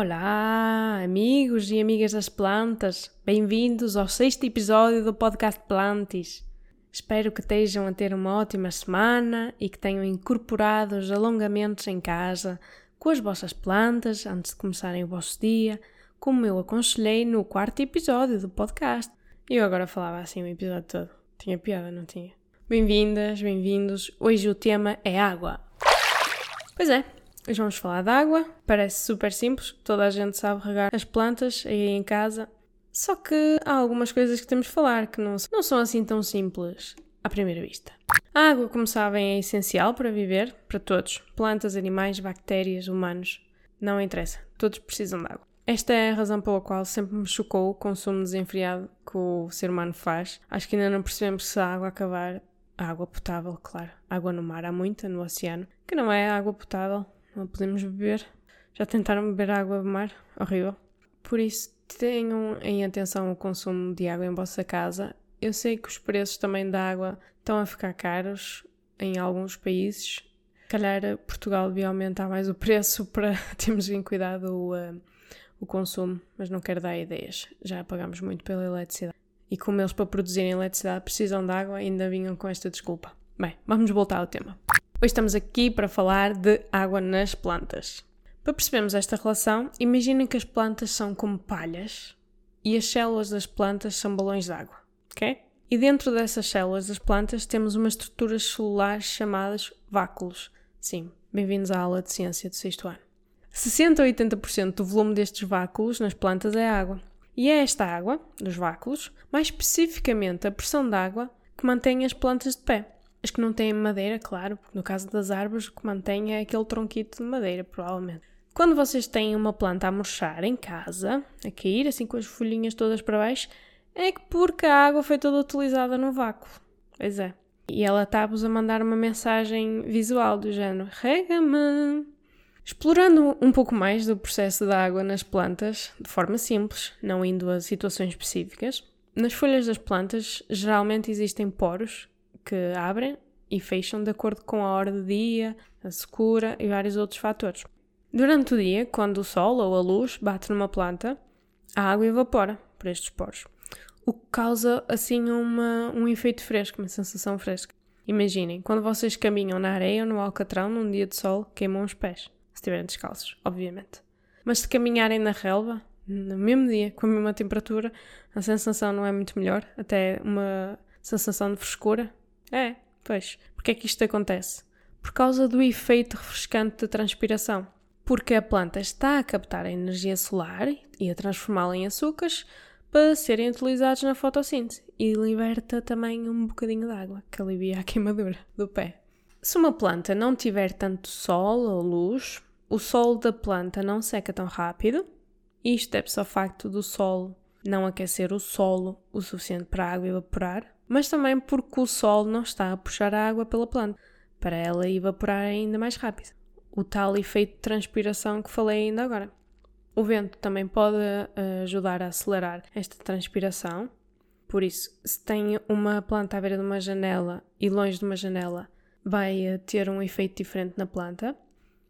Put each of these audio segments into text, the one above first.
Olá, amigos e amigas das plantas. Bem-vindos ao sexto episódio do podcast Plantis. Espero que estejam a ter uma ótima semana e que tenham incorporado os alongamentos em casa com as vossas plantas antes de começarem o vosso dia, como eu aconselhei no quarto episódio do podcast. Eu agora falava assim o episódio todo. Tinha piada, não tinha? Bem-vindas, bem-vindos. Hoje o tema é água. Pois é, hoje vamos falar de água. Parece super simples, toda a gente sabe regar as plantas aí em casa. Só que há algumas coisas que temos de falar que não, não são assim tão simples à primeira vista. A água, como sabem, é essencial para viver, para todos: plantas, animais, bactérias, humanos. Não interessa, todos precisam de água. Esta é a razão pela qual sempre me chocou o consumo desenfreado que o ser humano faz. Acho que ainda não percebemos se a água acabar, a água potável, claro. Água no mar há muita, no oceano, que não é água potável, não podemos beber. Já tentaram beber água do mar? Horrível. Por isso, tenham em atenção o consumo de água em vossa casa. Eu sei que os preços também da água estão a ficar caros em alguns países. Se calhar Portugal devia aumentar mais o preço para termos em cuidado o, uh, o consumo, mas não quero dar ideias. Já pagamos muito pela eletricidade. E como eles para produzirem eletricidade precisam de água, ainda vinham com esta desculpa. Bem, vamos voltar ao tema. Hoje estamos aqui para falar de água nas plantas. Para percebermos esta relação, imaginem que as plantas são como palhas e as células das plantas são balões de água, ok? E dentro dessas células das plantas temos umas estruturas celulares chamadas váculos. Sim, bem-vindos à aula de ciência do sexto ano. 60 a 80% do volume destes váculos nas plantas é água. E é esta água, dos váculos, mais especificamente a pressão d'água, que mantém as plantas de pé. As que não têm madeira, claro, porque no caso das árvores o que mantém é aquele tronquito de madeira, provavelmente. Quando vocês têm uma planta a murchar em casa, a cair assim com as folhinhas todas para baixo, é que porque a água foi toda utilizada no vácuo. Pois é. E ela está-vos a mandar uma mensagem visual do género: rega-me. Explorando um pouco mais do processo da água nas plantas, de forma simples, não indo a situações específicas, nas folhas das plantas geralmente existem poros que abrem e fecham de acordo com a hora do dia, a secura e vários outros fatores. Durante o dia, quando o sol ou a luz bate numa planta, a água evapora por estes poros, o que causa assim uma, um efeito fresco, uma sensação fresca. Imaginem, quando vocês caminham na areia ou no alcatrão num dia de sol, queimam os pés, se estiverem descalços, obviamente. Mas se caminharem na relva, no mesmo dia, com a mesma temperatura, a sensação não é muito melhor, até uma sensação de frescura. É, pois. Porque é que isto acontece? Por causa do efeito refrescante de transpiração porque a planta está a captar a energia solar e a transformá-la em açúcares para serem utilizados na fotossíntese e liberta também um bocadinho de água que alivia a queimadura do pé. Se uma planta não tiver tanto sol ou luz, o solo da planta não seca tão rápido. Isto deve-se ao facto do solo não aquecer o solo o suficiente para a água evaporar, mas também porque o sol não está a puxar a água pela planta, para ela evaporar ainda mais rápido o tal efeito de transpiração que falei ainda agora. O vento também pode uh, ajudar a acelerar esta transpiração, por isso, se tem uma planta à beira de uma janela e longe de uma janela, vai uh, ter um efeito diferente na planta.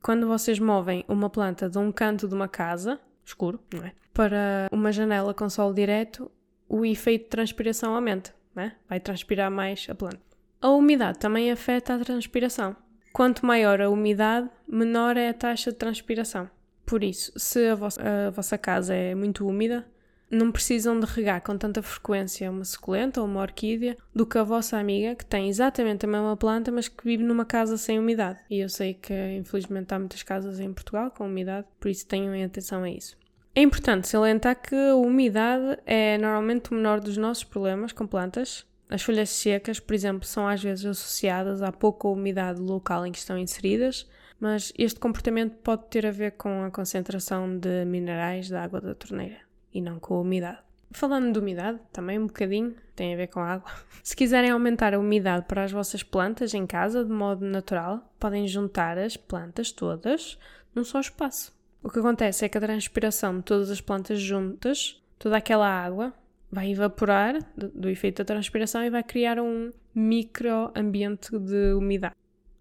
Quando vocês movem uma planta de um canto de uma casa, escuro, não é? Para uma janela com sol direto, o efeito de transpiração aumenta, é? vai transpirar mais a planta. A umidade também afeta a transpiração. Quanto maior a umidade, menor é a taxa de transpiração. Por isso, se a vossa, a vossa casa é muito úmida, não precisam de regar com tanta frequência uma suculenta ou uma orquídea do que a vossa amiga que tem exatamente a mesma planta, mas que vive numa casa sem umidade. E eu sei que infelizmente há muitas casas em Portugal com umidade, por isso tenham atenção a isso. É importante salientar que a umidade é normalmente o menor dos nossos problemas com plantas, as folhas secas, por exemplo, são às vezes associadas à pouca umidade local em que estão inseridas, mas este comportamento pode ter a ver com a concentração de minerais da água da torneira e não com a umidade. Falando de umidade, também um bocadinho, tem a ver com água. Se quiserem aumentar a umidade para as vossas plantas em casa de modo natural, podem juntar as plantas todas num só espaço. O que acontece é que a transpiração de todas as plantas juntas, toda aquela água, vai evaporar do, do, efeito da transpiração e vai criar um microambiente de umidade.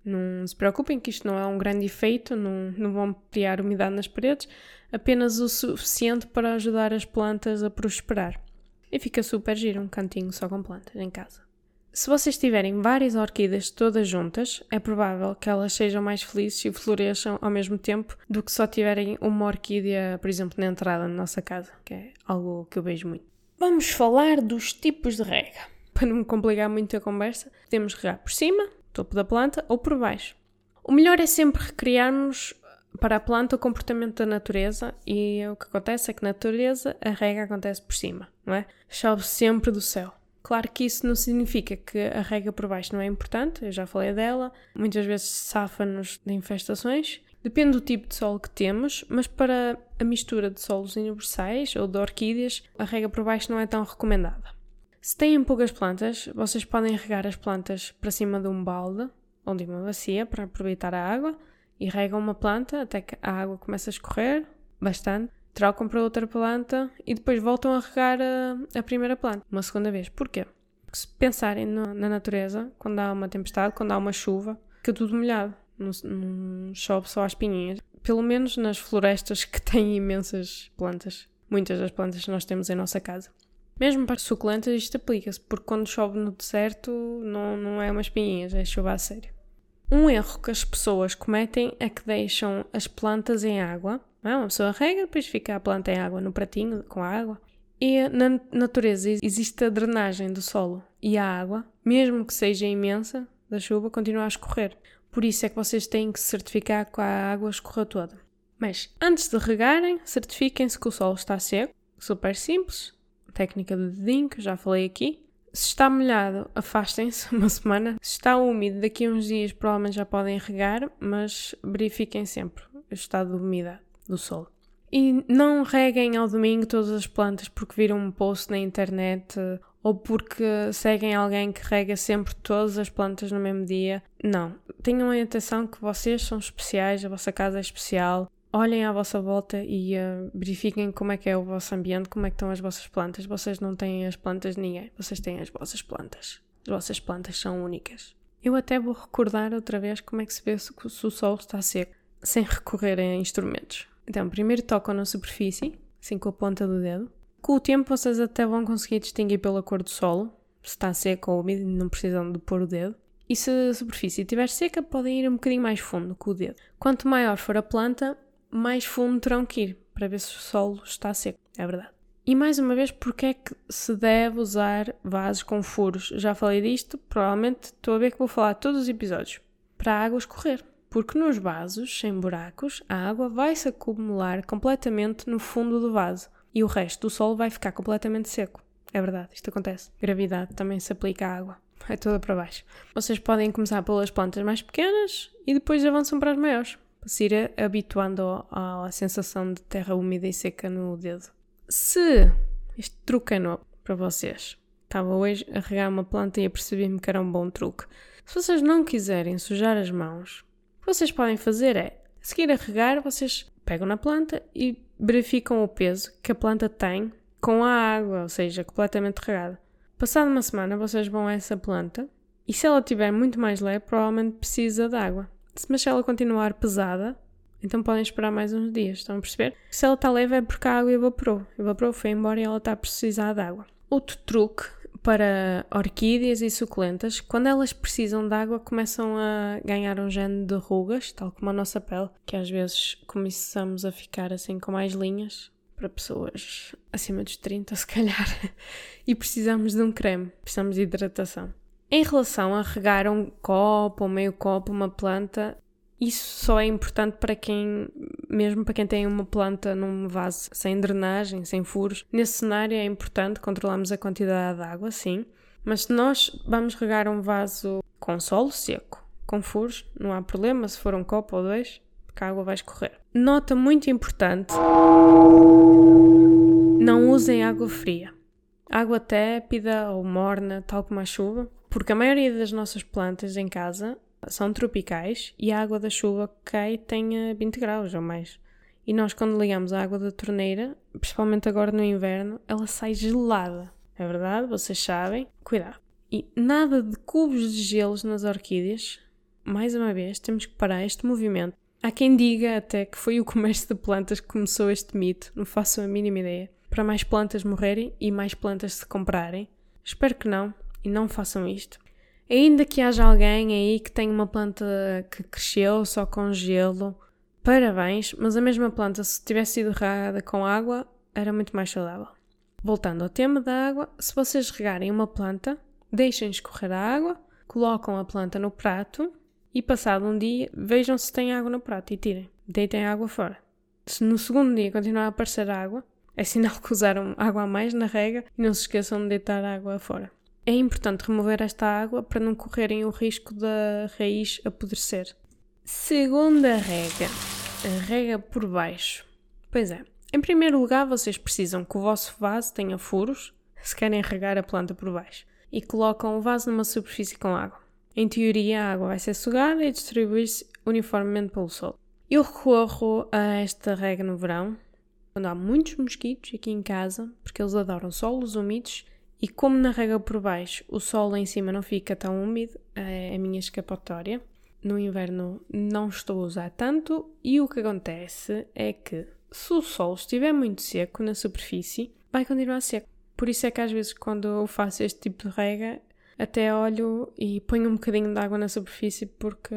Não se preocupem que isto não é um grande efeito, não, não vão criar umidade nas paredes, apenas o suficiente para ajudar as plantas a prosperar. E fica super giro um cantinho só com plantas em casa. Se vocês tiverem várias orquídeas todas juntas, é provável que elas sejam mais felizes e floresçam ao mesmo tempo do que só tiverem uma orquídea, por exemplo, na entrada da nossa casa, que é algo que eu vejo muito. Vamos falar dos tipos de rega. Para não me complicar muito a conversa, podemos regar por cima, topo da planta, ou por baixo. O melhor é sempre recriarmos para a planta o comportamento da natureza e o que acontece é que na natureza a rega acontece por cima, não é? Chove sempre do céu. Claro que isso não significa que a rega por baixo não é importante, eu já falei dela, muitas vezes safa-nos de infestações. Depende do tipo de solo que temos, mas para a mistura de solos universais ou de orquídeas, a rega por baixo não é tão recomendada. Se têm poucas plantas, vocês podem regar as plantas para cima de um balde ou de uma bacia para aproveitar a água e regam uma planta até que a água comece a escorrer bastante trocam para outra planta e depois voltam a regar a, a primeira planta uma segunda vez. Porquê? Porque se pensarem na natureza, quando há uma tempestade, quando há uma chuva, fica tudo molhado, não, não chove só as pinhinhas. Pelo menos nas florestas que têm imensas plantas, muitas das plantas que nós temos em nossa casa. Mesmo para suculentas isto aplica-se, porque quando chove no deserto não, não é umas pinhinhas, é chuva a sério. Um erro que as pessoas cometem é que deixam as plantas em água não é? Uma pessoa rega, depois fica a planta em água no pratinho com a água. E na natureza existe a drenagem do solo e a água, mesmo que seja imensa, da chuva, continua a escorrer. Por isso é que vocês têm que certificar que a água escorra toda. Mas antes de regarem, certifiquem-se que o solo está seco. Super simples. Técnica de dedinho, que já falei aqui. Se está molhado, afastem-se uma semana. Se está úmido, daqui a uns dias provavelmente já podem regar, mas verifiquem sempre o estado de umidade do solo. E não reguem ao domingo todas as plantas porque viram um post na internet ou porque seguem alguém que rega sempre todas as plantas no mesmo dia. Não. Tenham atenção que vocês são especiais, a vossa casa é especial. Olhem à vossa volta e uh, verifiquem como é que é o vosso ambiente, como é que estão as vossas plantas. Vocês não têm as plantas de ninguém, vocês têm as vossas plantas. As vossas plantas são únicas. Eu até vou recordar outra vez como é que se vê se, se o solo está seco, sem recorrer a instrumentos. Então, primeiro tocam na superfície, assim com a ponta do dedo. Com o tempo, vocês até vão conseguir distinguir pela cor do solo, se está seco ou úmido, não precisam de pôr o dedo. E se a superfície estiver seca, podem ir um bocadinho mais fundo com o dedo. Quanto maior for a planta, mais fundo terão que ir para ver se o solo está seco. É verdade. E mais uma vez, porque é que se deve usar vasos com furos? Já falei disto, provavelmente estou a ver que vou falar todos os episódios. Para a água escorrer porque nos vasos sem buracos a água vai se acumular completamente no fundo do vaso e o resto do solo vai ficar completamente seco. É verdade, isto acontece. Gravidade também se aplica à água. É toda para baixo. Vocês podem começar pelas plantas mais pequenas e depois avançam para as maiores, para se ir habituando à sensação de terra úmida e seca no dedo. Se este truque é novo para vocês, estava hoje a regar uma planta e apercebi-me que era um bom truque. Se vocês não quiserem sujar as mãos, que vocês podem fazer é, seguir a regar, vocês pegam na planta e verificam o peso que a planta tem com a água, ou seja, completamente regada. Passada uma semana, vocês vão a essa planta e se ela estiver muito mais leve, provavelmente precisa de água. Mas se ela continuar pesada, então podem esperar mais uns dias, estão a perceber? Se ela está leve é porque a água evaporou. Evaporou, foi embora e ela está a precisar de água. Outro truque para orquídeas e suculentas, quando elas precisam de água, começam a ganhar um género de rugas, tal como a nossa pele, que às vezes começamos a ficar assim com mais linhas, para pessoas acima dos 30, se calhar, e precisamos de um creme, precisamos de hidratação. Em relação a regar um copo ou meio copo, uma planta, isso só é importante para quem, mesmo para quem tem uma planta num vaso sem drenagem, sem furos. Nesse cenário é importante controlarmos a quantidade de água, sim. Mas se nós vamos regar um vaso com solo seco, com furos, não há problema se for um copo ou dois, porque a água vai escorrer. Nota muito importante: não usem água fria. Água tépida ou morna, tal como a chuva, porque a maioria das nossas plantas em casa são tropicais e a água da chuva cai tem 20 graus ou mais. E nós, quando ligamos a água da torneira, principalmente agora no inverno, ela sai gelada. É verdade, vocês sabem. Cuidado. E nada de cubos de gelos nas orquídeas, mais uma vez, temos que parar este movimento. Há quem diga até que foi o comércio de plantas que começou este mito, não faço a mínima ideia. Para mais plantas morrerem e mais plantas se comprarem. Espero que não, e não façam isto. Ainda que haja alguém aí que tenha uma planta que cresceu só com gelo, parabéns, mas a mesma planta, se tivesse sido regada com água, era muito mais saudável. Voltando ao tema da água, se vocês regarem uma planta, deixem escorrer a água, colocam a planta no prato e, passado um dia, vejam se tem água no prato e tirem. Deitem a água fora. Se no segundo dia continuar a aparecer água, é sinal que usaram água a mais na rega e não se esqueçam de deitar a água fora. É importante remover esta água para não correrem o risco da raiz apodrecer. Segunda rega. Rega por baixo. Pois é. Em primeiro lugar, vocês precisam que o vosso vaso tenha furos, se querem regar a planta por baixo, e colocam o vaso numa superfície com água. Em teoria, a água vai ser sugada e distribuir-se uniformemente pelo solo. Eu recorro a esta regra no verão, quando há muitos mosquitos aqui em casa, porque eles adoram solos úmidos e como na rega por baixo o solo em cima não fica tão úmido, é a minha escapatória. No inverno não estou a usar tanto e o que acontece é que se o solo estiver muito seco na superfície, vai continuar seco. Por isso é que às vezes quando eu faço este tipo de rega, até olho e ponho um bocadinho de água na superfície porque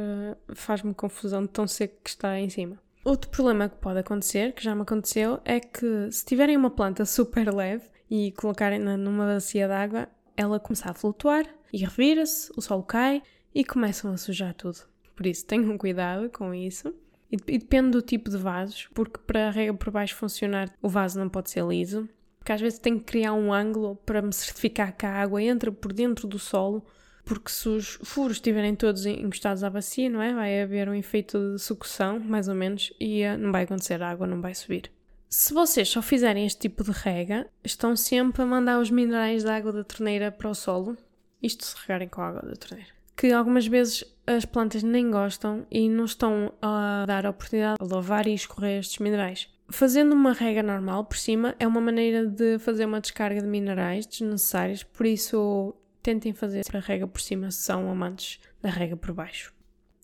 faz-me confusão de tão seco que está em cima. Outro problema que pode acontecer, que já me aconteceu, é que se tiverem uma planta super leve e colocarem-na numa bacia de água, ela começa a flutuar e revira-se, o sol cai e começam a sujar tudo. Por isso, tenham cuidado com isso. E, e depende do tipo de vasos, porque para a rega por baixo funcionar, o vaso não pode ser liso. Porque às vezes tenho que criar um ângulo para me certificar que a água entra por dentro do solo porque se os furos estiverem todos encostados à bacia, não é? Vai haver um efeito de sucção, mais ou menos, e eh, não vai acontecer, a água não vai subir. Se vocês só fizerem este tipo de rega, estão sempre a mandar os minerais da água da torneira para o solo, isto se regarem com a água da torneira. Que algumas vezes as plantas nem gostam e não estão a dar a oportunidade de lavar e escorrer estes minerais. Fazendo uma rega normal por cima é uma maneira de fazer uma descarga de minerais desnecessários, por isso tentem fazer a rega por cima se são amantes da rega por baixo.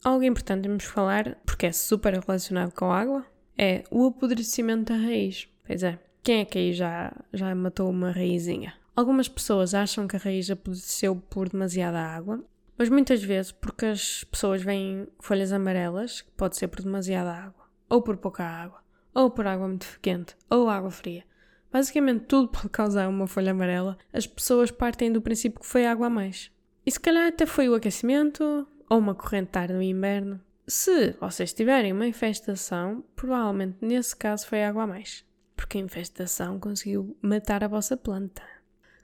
Algo importante temos falar, porque é super relacionado com a água, é o apodrecimento da raiz. Pois é, quem é que aí já, já matou uma raizinha? Algumas pessoas acham que a raiz apodreceu por demasiada água, mas muitas vezes porque as pessoas veem folhas amarelas, que pode ser por demasiada água, ou por pouca água, ou por água muito quente, ou água fria. Basicamente tudo pode causar uma folha amarela. As pessoas partem do princípio que foi água a mais. E se calhar até foi o aquecimento ou uma corrente tarde no inverno. Se vocês tiverem uma infestação, provavelmente nesse caso foi água a mais. Porque a infestação conseguiu matar a vossa planta.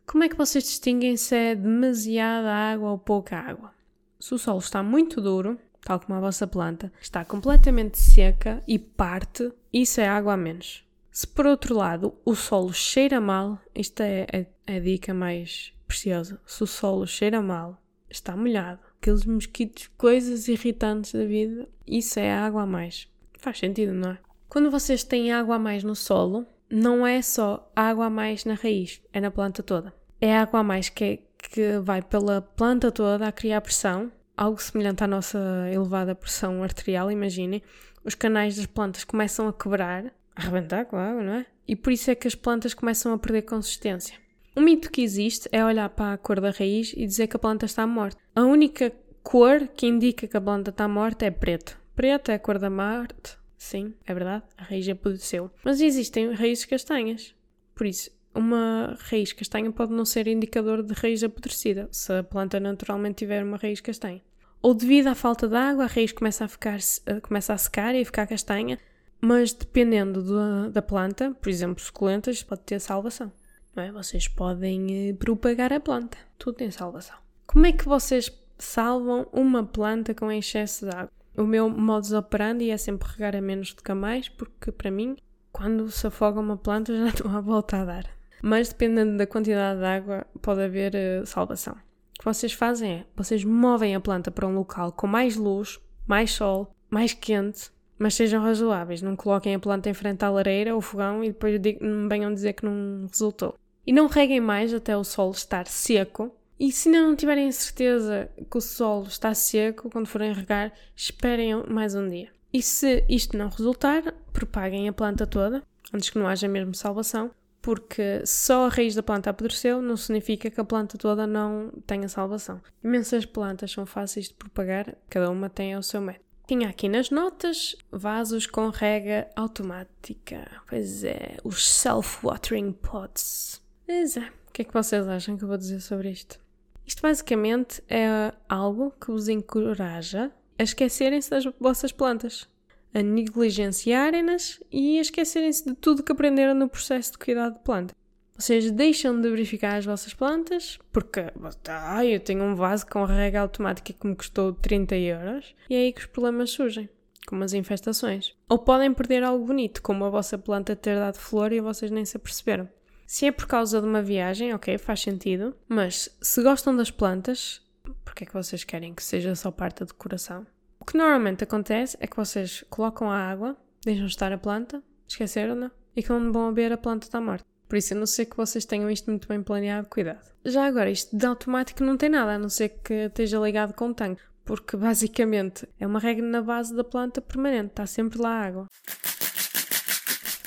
Como é que vocês distinguem se é demasiada água ou pouca água? Se o solo está muito duro, tal como a vossa planta, está completamente seca e parte, isso é água a menos. Se por outro lado o solo cheira mal, esta é a, a dica mais preciosa. Se o solo cheira mal, está molhado, aqueles mosquitos, coisas irritantes da vida, isso é água a mais. Faz sentido, não é? Quando vocês têm água a mais no solo, não é só água a mais na raiz, é na planta toda. É água a mais que, é, que vai pela planta toda a criar pressão, algo semelhante à nossa elevada pressão arterial, imaginem. Os canais das plantas começam a quebrar arrebentar com a água, não é? E por isso é que as plantas começam a perder consistência. Um mito que existe é olhar para a cor da raiz e dizer que a planta está morta. A única cor que indica que a planta está morta é preto. Preto é a cor da morte. Sim, é verdade, a raiz apodreceu. Mas existem raízes castanhas. Por isso, uma raiz castanha pode não ser indicador de raiz apodrecida, se a planta naturalmente tiver uma raiz castanha. Ou devido à falta de água, a raiz começa a, ficar, começa a secar e ficar castanha, mas dependendo da, da planta, por exemplo, suculentas, pode ter salvação. Não é? Vocês podem eh, propagar a planta. Tudo tem salvação. Como é que vocês salvam uma planta com excesso de água? O meu modus operandi é sempre regar a menos do que a mais, porque para mim, quando se afoga uma planta, já estou à volta a dar. Mas dependendo da quantidade de água, pode haver uh, salvação. O que vocês fazem é, vocês movem a planta para um local com mais luz, mais sol, mais quente, mas sejam razoáveis, não coloquem a planta em frente à lareira ou fogão e depois me venham dizer que não resultou. E não reguem mais até o solo estar seco E se ainda não tiverem certeza que o solo está seco, quando forem regar, esperem mais um dia. E se isto não resultar, propaguem a planta toda, antes que não haja mesmo salvação, porque só a raiz da planta apodreceu não significa que a planta toda não tenha salvação. Imensas plantas são fáceis de propagar, cada uma tem o seu método. Tinha aqui nas notas vasos com rega automática. Pois é, os self-watering pots. Pois é, o que é que vocês acham que eu vou dizer sobre isto? Isto basicamente é algo que vos encoraja a esquecerem-se das vossas plantas a negligenciarem-nas e a esquecerem-se de tudo que aprenderam no processo de cuidado de planta. Vocês deixam de verificar as vossas plantas porque ah, eu tenho um vaso com rega automática que me custou 30 euros e é aí que os problemas surgem, como as infestações. Ou podem perder algo bonito, como a vossa planta ter dado flor e vocês nem se aperceberam. Se é por causa de uma viagem, ok, faz sentido, mas se gostam das plantas, porque é que vocês querem que seja só parte da decoração? O que normalmente acontece é que vocês colocam a água, deixam estar a planta, esqueceram-na, e quando vão beber a planta está morta. Por isso, a não ser que vocês tenham isto muito bem planeado, cuidado. Já agora, isto de automático não tem nada, a não ser que esteja ligado com o tanque, porque basicamente é uma regra na base da planta permanente, está sempre lá a água.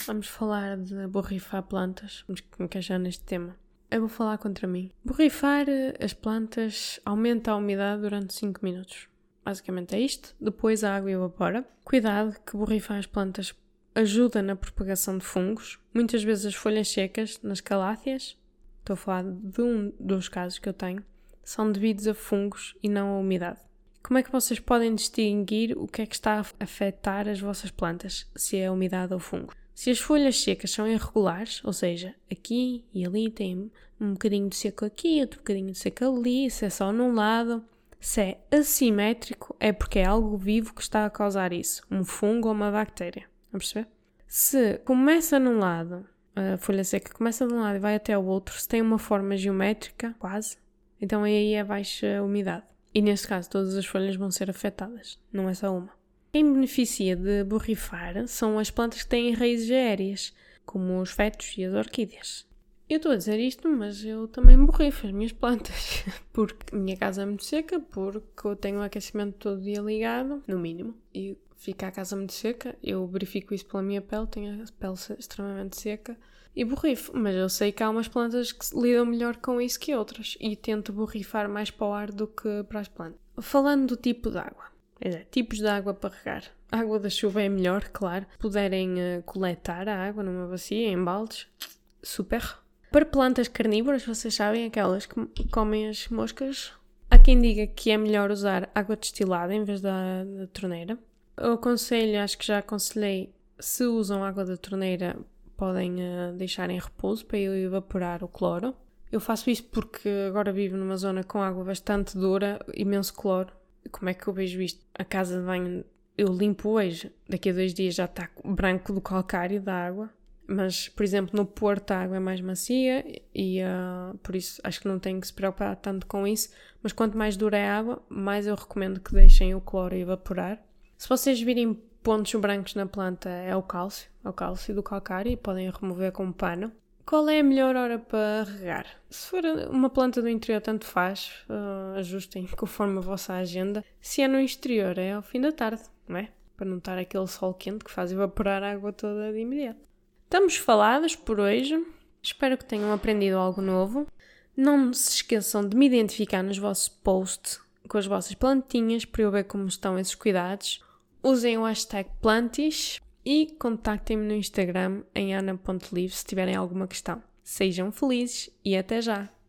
Vamos falar de borrifar plantas, vamos encaixar neste tema. Eu vou falar contra mim. Borrifar eh, as plantas aumenta a umidade durante 5 minutos. Basicamente é isto. Depois a água evapora. Cuidado que borrifar as plantas ajuda na propagação de fungos. Muitas vezes as folhas secas nas caláceas, estou a falar de um dos casos que eu tenho, são devidos a fungos e não a umidade. Como é que vocês podem distinguir o que é que está a afetar as vossas plantas, se é a umidade ou fungo? Se as folhas secas são irregulares, ou seja, aqui e ali tem um bocadinho de seco aqui, outro bocadinho de seco ali, se é só num lado, se é assimétrico, é porque é algo vivo que está a causar isso, um fungo ou uma bactéria. Vamos perceber? Se começa num lado, a folha seca começa de um lado e vai até o outro, se tem uma forma geométrica, quase, então aí é baixa umidade. E neste caso, todas as folhas vão ser afetadas, não é só uma. Quem beneficia de borrifar são as plantas que têm raízes aéreas, como os fetos e as orquídeas. Eu estou a dizer isto, mas eu também borrifo as minhas plantas, porque a minha casa é muito seca, porque eu tenho o aquecimento todo dia ligado, no mínimo, e fica a casa muito seca. Eu verifico isso pela minha pele, tenho a pele extremamente seca e borrifo, mas eu sei que há umas plantas que lidam melhor com isso que outras e tento borrifar mais para o ar do que para as plantas. Falando do tipo de água, tipos de água para regar. A água da chuva é melhor, claro. Puderem uh, coletar a água numa bacia, em baldes, super. Para plantas carnívoras, vocês sabem, aquelas que comem as moscas, há quem diga que é melhor usar água destilada em vez da, da torneira. Eu aconselho, acho que já aconselhei, se usam água da torneira, podem uh, deixar em repouso para evaporar o cloro. Eu faço isso porque agora vivo numa zona com água bastante dura, imenso cloro. Como é que eu vejo isto? A casa de banho eu limpo hoje, daqui a dois dias já está branco do calcário da água. Mas, por exemplo, no Porto a água é mais macia e uh, por isso acho que não tenho que se preocupar tanto com isso. Mas quanto mais dura é a água, mais eu recomendo que deixem o cloro evaporar. Se vocês virem pontos brancos na planta, é o cálcio, é o cálcio do calcário e podem remover com um pano. Qual é a melhor hora para regar? Se for uma planta do interior, tanto faz, uh, ajustem conforme a vossa agenda. Se é no exterior, é ao fim da tarde, não é? Para não estar aquele sol quente que faz evaporar a água toda de imediato. Estamos falados por hoje. Espero que tenham aprendido algo novo. Não se esqueçam de me identificar nos vossos posts com as vossas plantinhas para eu ver como estão esses cuidados. Usem o hashtag plantis e contactem-me no Instagram em ana.live se tiverem alguma questão. Sejam felizes e até já!